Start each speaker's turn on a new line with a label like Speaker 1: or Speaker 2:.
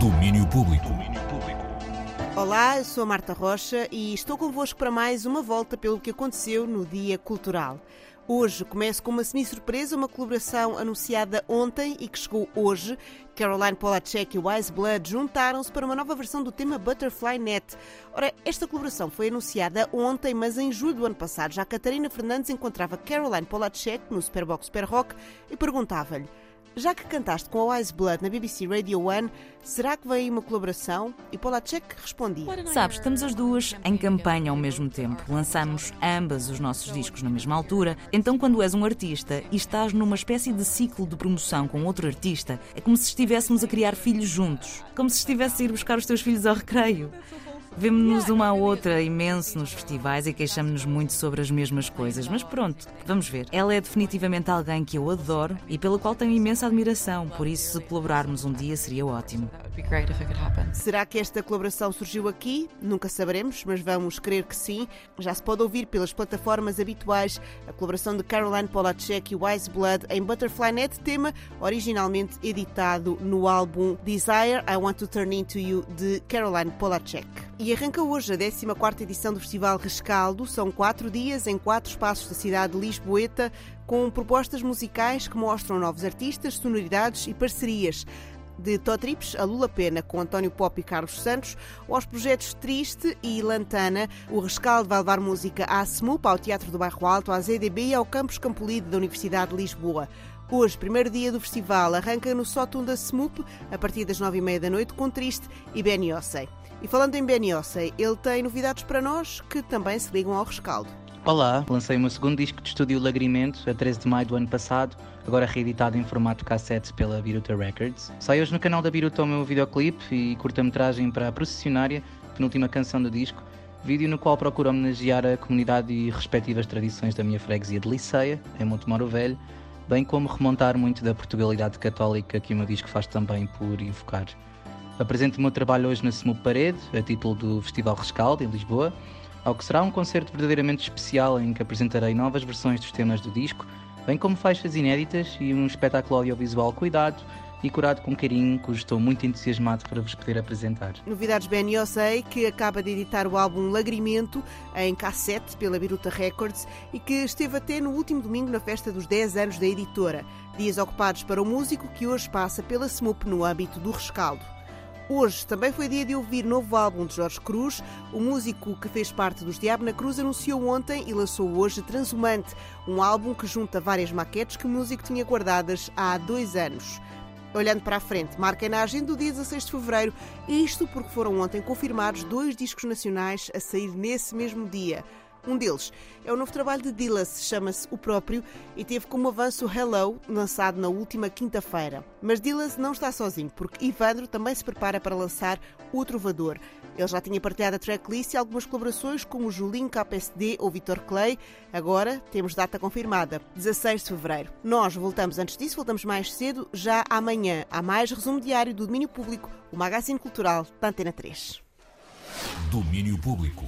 Speaker 1: Domínio Público.
Speaker 2: Olá, eu sou a Marta Rocha e estou convosco para mais uma volta pelo que aconteceu no Dia Cultural. Hoje começo com uma semi-surpresa, uma colaboração anunciada ontem e que chegou hoje. Caroline Polachek e Wise Blood juntaram-se para uma nova versão do tema Butterfly Net. Ora, esta colaboração foi anunciada ontem, mas em julho do ano passado já Catarina Fernandes encontrava Caroline Polachek no Superbox Super Rock e perguntava-lhe já que cantaste com a Wise Blood na BBC Radio One, será que vem aí uma colaboração? E Polacek respondia.
Speaker 3: Sabes, estamos as duas em campanha ao mesmo tempo. Lançamos ambas os nossos discos na mesma altura. Então, quando és um artista e estás numa espécie de ciclo de promoção com outro artista, é como se estivéssemos a criar filhos juntos. Como se estivesse a ir buscar os teus filhos ao recreio. Vemo-nos uma à outra imenso nos festivais e queixamos-nos muito sobre as mesmas coisas. Mas pronto, vamos ver. Ela é definitivamente alguém que eu adoro e pela qual tenho imensa admiração. Por isso, se colaborarmos um dia, seria ótimo.
Speaker 2: Será que esta colaboração surgiu aqui? Nunca saberemos, mas vamos crer que sim. Já se pode ouvir pelas plataformas habituais a colaboração de Caroline Polachek e Wise Blood em Butterfly Net, tema originalmente editado no álbum Desire I Want to Turn Into You de Caroline Polachek. E arranca hoje a 14 edição do Festival Rescaldo. São quatro dias em quatro espaços da cidade de Lisboeta, com propostas musicais que mostram novos artistas, sonoridades e parcerias de Totrips a Lula Pena com António Pop e Carlos Santos, aos projetos Triste e Lantana, o Rescaldo vai levar música à SMUP, ao Teatro do Bairro Alto, à ZDB e ao Campus Campolide da Universidade de Lisboa. Hoje, primeiro dia do festival, arranca no sótão da SMUP, a partir das nove e meia da noite, com Triste e Benny Ossei. E falando em Benny Ossei, ele tem novidades para nós que também se ligam ao rescaldo.
Speaker 4: Olá, lancei o meu segundo disco de estúdio Lagrimento a 13 de maio do ano passado, agora reeditado em formato cassete pela Biruta Records. Sai hoje no canal da Biruta o meu videoclipe e curta-metragem para a Processionária, penúltima canção do disco, vídeo no qual procuro homenagear a comunidade e respectivas tradições da minha freguesia de Liceia, em Montemoro Velho, bem como remontar muito da Portugalidade católica que o meu disco faz também por evocar. Apresento o meu trabalho hoje na Semu Parede, a título do Festival Rescaldo, em Lisboa, ao que será um concerto verdadeiramente especial em que apresentarei novas versões dos temas do disco, bem como faixas inéditas e um espetáculo audiovisual cuidado e curado com carinho, cujo estou muito entusiasmado para vos poder apresentar.
Speaker 2: Novidades Ben Yosei, que acaba de editar o álbum Lagrimento em cassete pela Biruta Records e que esteve até no último domingo na festa dos 10 anos da editora. Dias ocupados para o músico que hoje passa pela SMUP no âmbito do rescaldo. Hoje também foi dia de ouvir novo álbum de Jorge Cruz. O músico que fez parte dos Diabo na Cruz anunciou ontem e lançou hoje Transhumante, um álbum que junta várias maquetes que o músico tinha guardadas há dois anos. Olhando para a frente, marca na agenda do dia 16 de fevereiro, isto porque foram ontem confirmados dois discos nacionais a sair nesse mesmo dia. Um deles é o novo trabalho de Dillas, chama-se O Próprio e teve como avanço Hello, lançado na última quinta-feira. Mas Dillas não está sozinho, porque Ivandro também se prepara para lançar O Trovador. Ele já tinha partilhado a tracklist e algumas colaborações com o Julinho KPSD ou Vitor Clay. Agora temos data confirmada, 16 de fevereiro. Nós voltamos antes disso, voltamos mais cedo, já amanhã. Há mais resumo diário do domínio público, o Magazine Cultural da Antena 3.
Speaker 1: Domínio Público.